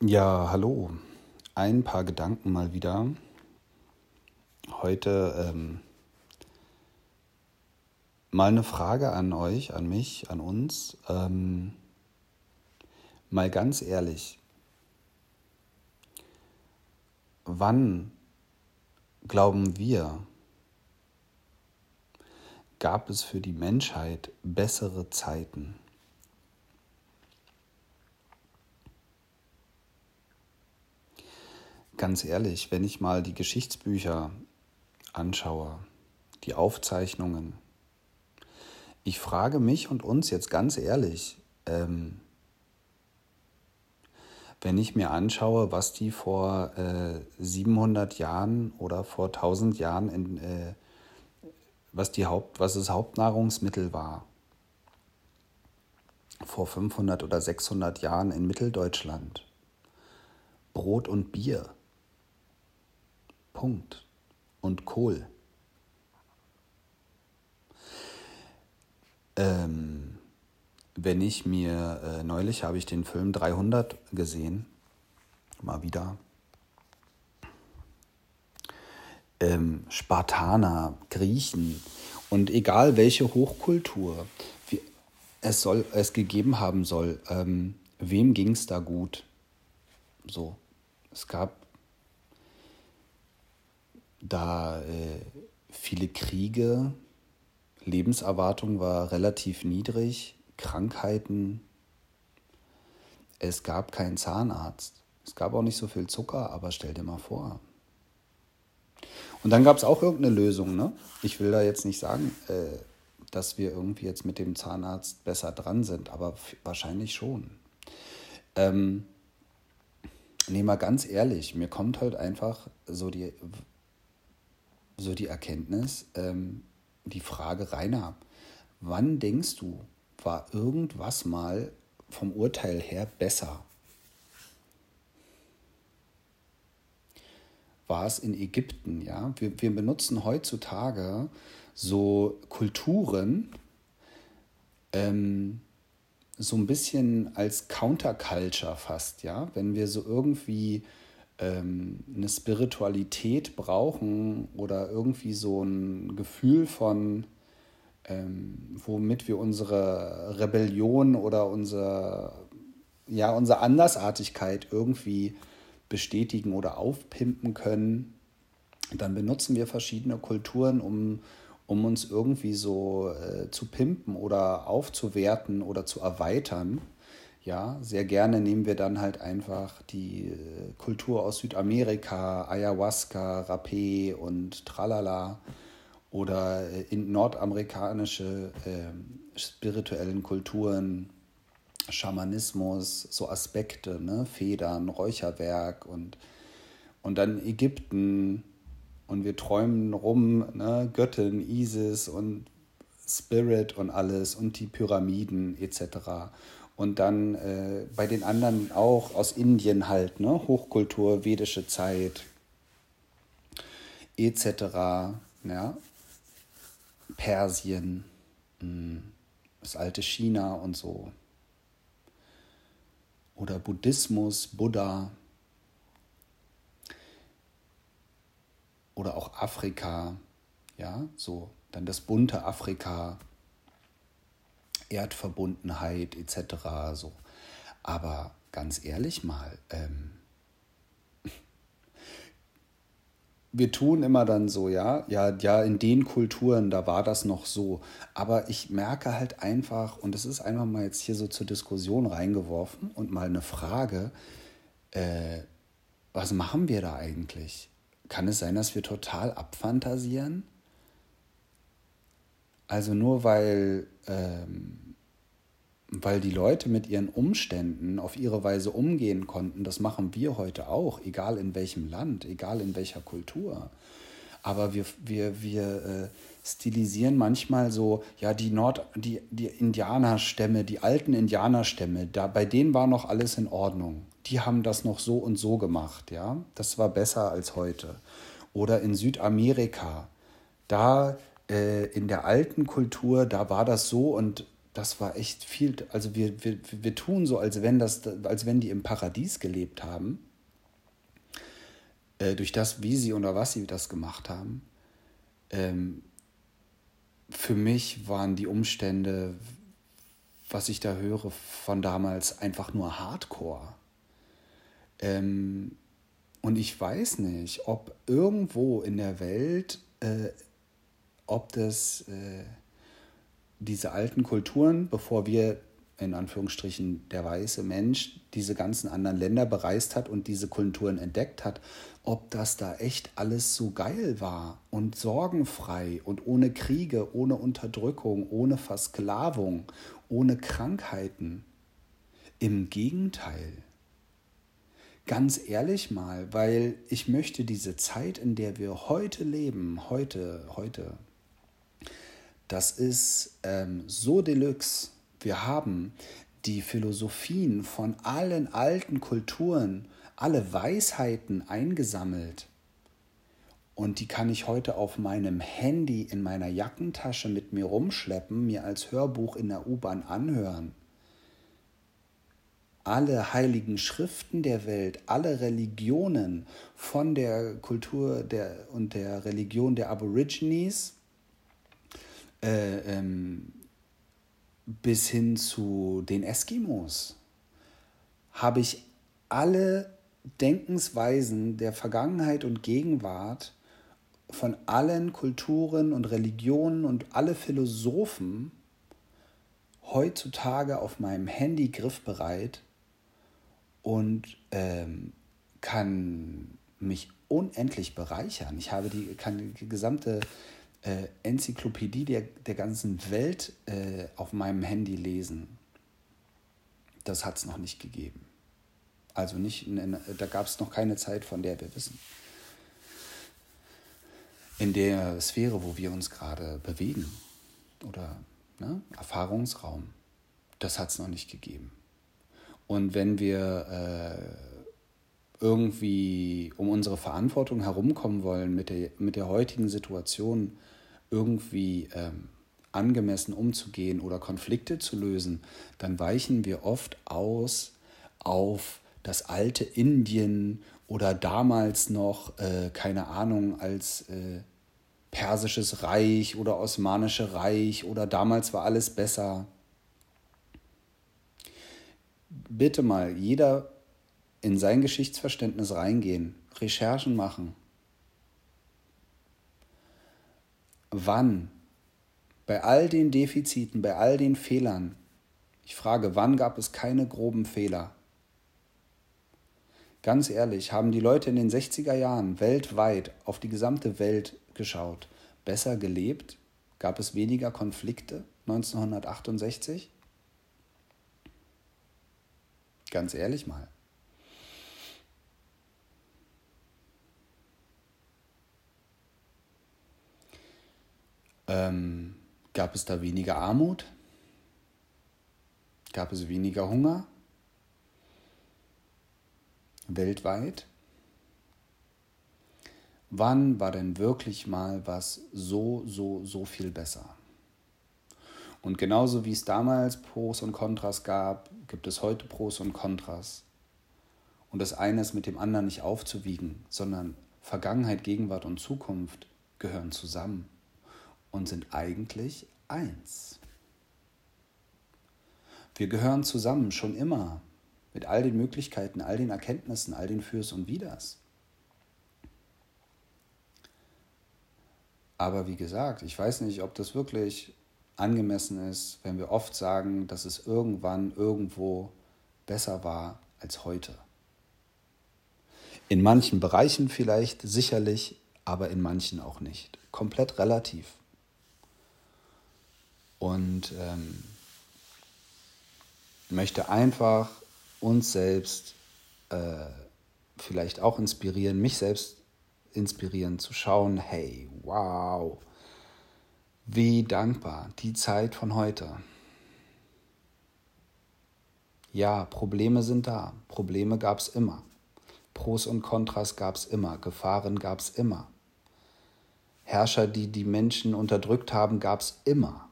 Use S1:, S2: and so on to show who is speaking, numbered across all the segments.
S1: Ja, hallo. Ein paar Gedanken mal wieder. Heute ähm, mal eine Frage an euch, an mich, an uns. Ähm, mal ganz ehrlich, wann glauben wir, gab es für die Menschheit bessere Zeiten? Ganz ehrlich, wenn ich mal die Geschichtsbücher anschaue, die Aufzeichnungen, ich frage mich und uns jetzt ganz ehrlich, ähm, wenn ich mir anschaue, was die vor äh, 700 Jahren oder vor 1000 Jahren, in, äh, was, die Haupt, was das Hauptnahrungsmittel war, vor 500 oder 600 Jahren in Mitteldeutschland, Brot und Bier, Punkt, und Kohl. Ähm, wenn ich mir, äh, neulich habe ich den Film 300 gesehen, mal wieder. Ähm, Spartaner, Griechen und egal welche Hochkultur wie es, soll, es gegeben haben soll, ähm, wem ging es da gut? So, es gab da äh, viele Kriege, Lebenserwartung war relativ niedrig, Krankheiten. Es gab keinen Zahnarzt. Es gab auch nicht so viel Zucker, aber stell dir mal vor. Und dann gab es auch irgendeine Lösung. Ne? Ich will da jetzt nicht sagen, äh, dass wir irgendwie jetzt mit dem Zahnarzt besser dran sind, aber wahrscheinlich schon. Ähm, nee, mal ganz ehrlich, mir kommt halt einfach so die, so die Erkenntnis, ähm, die Frage, Rainer, wann denkst du, war irgendwas mal vom Urteil her besser? War es in Ägypten, ja? Wir, wir benutzen heutzutage so Kulturen ähm, so ein bisschen als Counterculture fast, ja? Wenn wir so irgendwie ähm, eine Spiritualität brauchen oder irgendwie so ein Gefühl von, ähm, womit wir unsere Rebellion oder unser, ja, unsere Andersartigkeit irgendwie bestätigen oder aufpimpen können, dann benutzen wir verschiedene Kulturen, um, um uns irgendwie so äh, zu pimpen oder aufzuwerten oder zu erweitern. Ja, sehr gerne nehmen wir dann halt einfach die äh, Kultur aus Südamerika, Ayahuasca, Rapé und Tralala oder äh, in nordamerikanische äh, spirituellen Kulturen, Schamanismus, so Aspekte, ne? Federn, Räucherwerk und, und dann Ägypten und wir träumen rum, ne? Göttin, Isis und Spirit und alles und die Pyramiden etc. Und dann äh, bei den anderen auch aus Indien halt, ne? Hochkultur, vedische Zeit etc. Ja? Persien, hm, das alte China und so. Oder Buddhismus, Buddha. Oder auch Afrika, ja, so. Dann das bunte Afrika, Erdverbundenheit etc. So. Aber ganz ehrlich mal, ähm, wir tun immer dann so, ja, ja, ja, in den Kulturen, da war das noch so. Aber ich merke halt einfach, und es ist einfach mal jetzt hier so zur Diskussion reingeworfen und mal eine Frage, äh, was machen wir da eigentlich? Kann es sein, dass wir total abfantasieren? Also nur weil ähm, weil die Leute mit ihren Umständen auf ihre Weise umgehen konnten. Das machen wir heute auch, egal in welchem Land, egal in welcher Kultur. Aber wir, wir, wir äh, stilisieren manchmal so, ja, die Nord-, die, die Indianerstämme, die alten Indianerstämme, da, bei denen war noch alles in Ordnung. Die haben das noch so und so gemacht, ja. Das war besser als heute. Oder in Südamerika, da äh, in der alten Kultur, da war das so und das war echt viel. Also wir, wir, wir tun so, als wenn, das, als wenn die im Paradies gelebt haben. Äh, durch das, wie sie oder was sie das gemacht haben. Ähm, für mich waren die Umstände, was ich da höre, von damals einfach nur Hardcore. Ähm, und ich weiß nicht, ob irgendwo in der Welt, äh, ob das äh, diese alten Kulturen, bevor wir in Anführungsstrichen der weiße Mensch diese ganzen anderen Länder bereist hat und diese Kulturen entdeckt hat, ob das da echt alles so geil war und sorgenfrei und ohne Kriege, ohne Unterdrückung, ohne Versklavung, ohne Krankheiten. Im Gegenteil. Ganz ehrlich mal, weil ich möchte diese Zeit, in der wir heute leben, heute, heute, das ist ähm, so deluxe. Wir haben die Philosophien von allen alten Kulturen, alle Weisheiten eingesammelt. Und die kann ich heute auf meinem Handy in meiner Jackentasche mit mir rumschleppen, mir als Hörbuch in der U-Bahn anhören alle heiligen Schriften der Welt, alle Religionen von der Kultur der, und der Religion der Aborigines äh, ähm, bis hin zu den Eskimos habe ich alle Denkensweisen der Vergangenheit und Gegenwart von allen Kulturen und Religionen und alle Philosophen heutzutage auf meinem Handy griffbereit und ähm, kann mich unendlich bereichern. Ich habe die, kann die gesamte äh, Enzyklopädie der, der ganzen Welt äh, auf meinem Handy lesen. Das hat es noch nicht gegeben. Also nicht, in, da gab es noch keine Zeit, von der wir wissen. In der Sphäre, wo wir uns gerade bewegen oder ne, Erfahrungsraum, das hat es noch nicht gegeben. Und wenn wir äh, irgendwie um unsere Verantwortung herumkommen wollen, mit der, mit der heutigen Situation irgendwie ähm, angemessen umzugehen oder Konflikte zu lösen, dann weichen wir oft aus auf das alte Indien oder damals noch, äh, keine Ahnung, als äh, persisches Reich oder osmanische Reich oder damals war alles besser. Bitte mal jeder in sein Geschichtsverständnis reingehen, Recherchen machen. Wann, bei all den Defiziten, bei all den Fehlern, ich frage, wann gab es keine groben Fehler? Ganz ehrlich, haben die Leute in den 60er Jahren weltweit auf die gesamte Welt geschaut, besser gelebt? Gab es weniger Konflikte 1968? Ganz ehrlich mal. Ähm, gab es da weniger Armut? Gab es weniger Hunger? Weltweit? Wann war denn wirklich mal was so, so, so viel besser? Und genauso wie es damals Pros und Kontras gab, gibt es heute Pros und Kontras. Und das eine ist mit dem anderen nicht aufzuwiegen, sondern Vergangenheit, Gegenwart und Zukunft gehören zusammen und sind eigentlich eins. Wir gehören zusammen schon immer mit all den Möglichkeiten, all den Erkenntnissen, all den Fürs und Widers. Aber wie gesagt, ich weiß nicht, ob das wirklich angemessen ist, wenn wir oft sagen, dass es irgendwann irgendwo besser war als heute. In manchen Bereichen vielleicht, sicherlich, aber in manchen auch nicht. Komplett relativ. Und ähm, möchte einfach uns selbst äh, vielleicht auch inspirieren, mich selbst inspirieren, zu schauen, hey, wow, wie dankbar die Zeit von heute. Ja, Probleme sind da. Probleme gab es immer. Pros und Kontras gab es immer. Gefahren gab es immer. Herrscher, die die Menschen unterdrückt haben, gab es immer.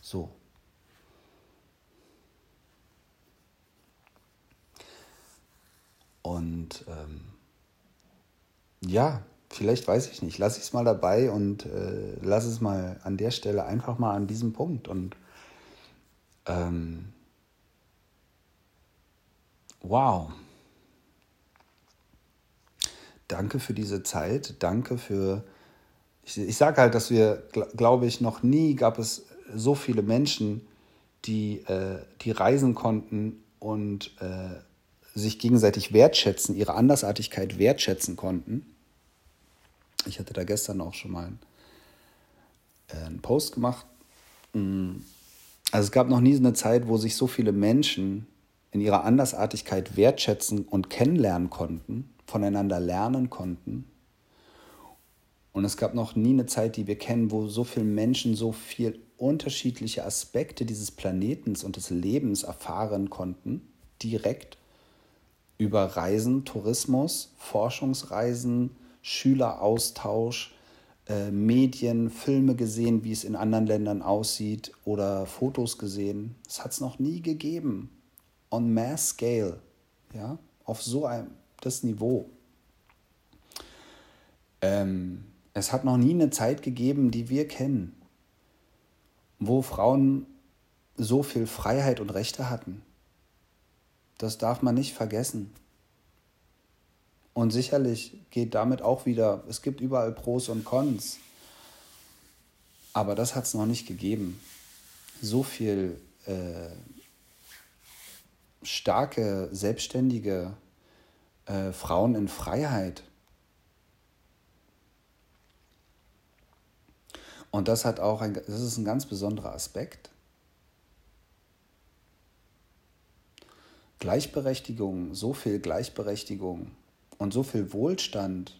S1: So. Und ähm, ja, vielleicht weiß ich nicht, lass ich es mal dabei und äh, lass es mal an der Stelle einfach mal an diesem Punkt. Und ähm, wow. Danke für diese Zeit, danke für, ich, ich sage halt, dass wir, gl glaube ich, noch nie gab es so viele Menschen, die, äh, die reisen konnten und äh, sich gegenseitig wertschätzen, ihre Andersartigkeit wertschätzen konnten. Ich hatte da gestern auch schon mal einen, äh, einen Post gemacht. Mm. Also es gab noch nie eine Zeit, wo sich so viele Menschen in ihrer Andersartigkeit wertschätzen und kennenlernen konnten, voneinander lernen konnten. Und es gab noch nie eine Zeit, die wir kennen, wo so viele Menschen so viel unterschiedliche Aspekte dieses Planetens und des Lebens erfahren konnten, direkt über Reisen, Tourismus, Forschungsreisen, Schüleraustausch, äh, Medien, Filme gesehen, wie es in anderen Ländern aussieht oder Fotos gesehen. Das hat es noch nie gegeben. On mass scale, ja, auf so einem das Niveau. Ähm, es hat noch nie eine Zeit gegeben, die wir kennen, wo Frauen so viel Freiheit und Rechte hatten. Das darf man nicht vergessen. Und sicherlich geht damit auch wieder, es gibt überall Pros und Cons. Aber das hat es noch nicht gegeben. So viel äh, starke, selbstständige äh, Frauen in Freiheit. Und das hat auch ein, das ist ein ganz besonderer Aspekt. Gleichberechtigung, so viel Gleichberechtigung und so viel Wohlstand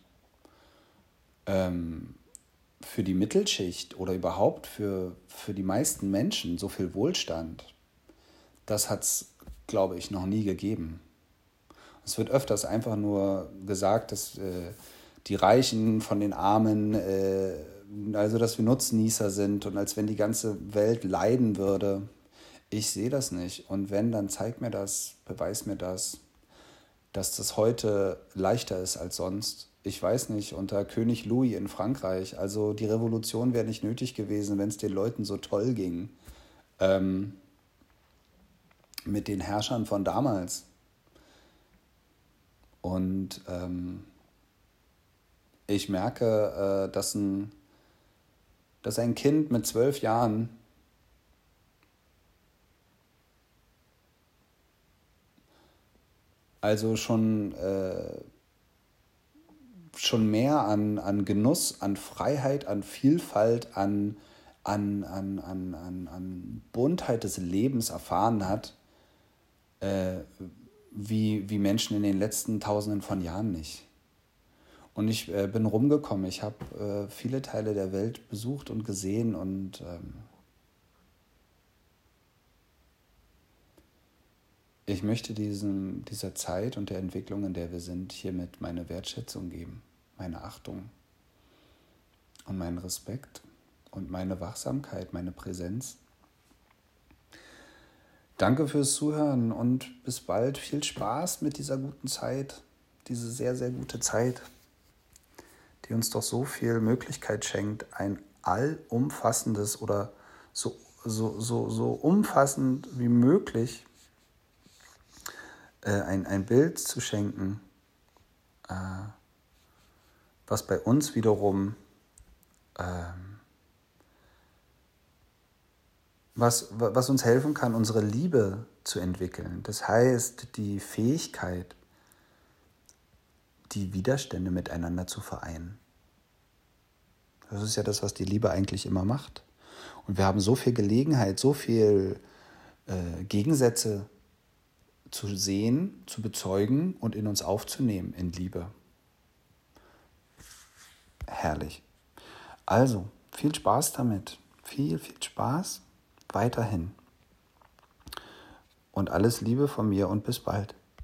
S1: ähm, für die Mittelschicht oder überhaupt für, für die meisten Menschen, so viel Wohlstand, das hat es, glaube ich, noch nie gegeben. Es wird öfters einfach nur gesagt, dass äh, die Reichen von den Armen, äh, also dass wir Nutznießer sind und als wenn die ganze Welt leiden würde. Ich sehe das nicht. Und wenn, dann zeig mir das, beweis mir das, dass das heute leichter ist als sonst. Ich weiß nicht, unter König Louis in Frankreich, also die Revolution wäre nicht nötig gewesen, wenn es den Leuten so toll ging. Ähm, mit den Herrschern von damals. Und ähm, ich merke, äh, dass, ein, dass ein Kind mit zwölf Jahren also schon, äh, schon mehr an, an Genuss, an Freiheit, an Vielfalt, an, an, an, an, an, an Buntheit des Lebens erfahren hat, äh, wie, wie Menschen in den letzten Tausenden von Jahren nicht. Und ich äh, bin rumgekommen, ich habe äh, viele Teile der Welt besucht und gesehen und ähm, Ich möchte diesem, dieser Zeit und der Entwicklung, in der wir sind, hiermit meine Wertschätzung geben, meine Achtung und meinen Respekt und meine Wachsamkeit, meine Präsenz. Danke fürs Zuhören und bis bald. Viel Spaß mit dieser guten Zeit, diese sehr, sehr gute Zeit, die uns doch so viel Möglichkeit schenkt, ein allumfassendes oder so, so, so, so umfassend wie möglich äh, ein, ein Bild zu schenken, äh, was bei uns wiederum äh, was, was uns helfen kann, unsere Liebe zu entwickeln. Das heißt, die Fähigkeit, die Widerstände miteinander zu vereinen. Das ist ja das, was die Liebe eigentlich immer macht. Und wir haben so viel Gelegenheit, so viel äh, Gegensätze zu sehen, zu bezeugen und in uns aufzunehmen in Liebe. Herrlich. Also, viel Spaß damit. Viel, viel Spaß weiterhin. Und alles Liebe von mir und bis bald.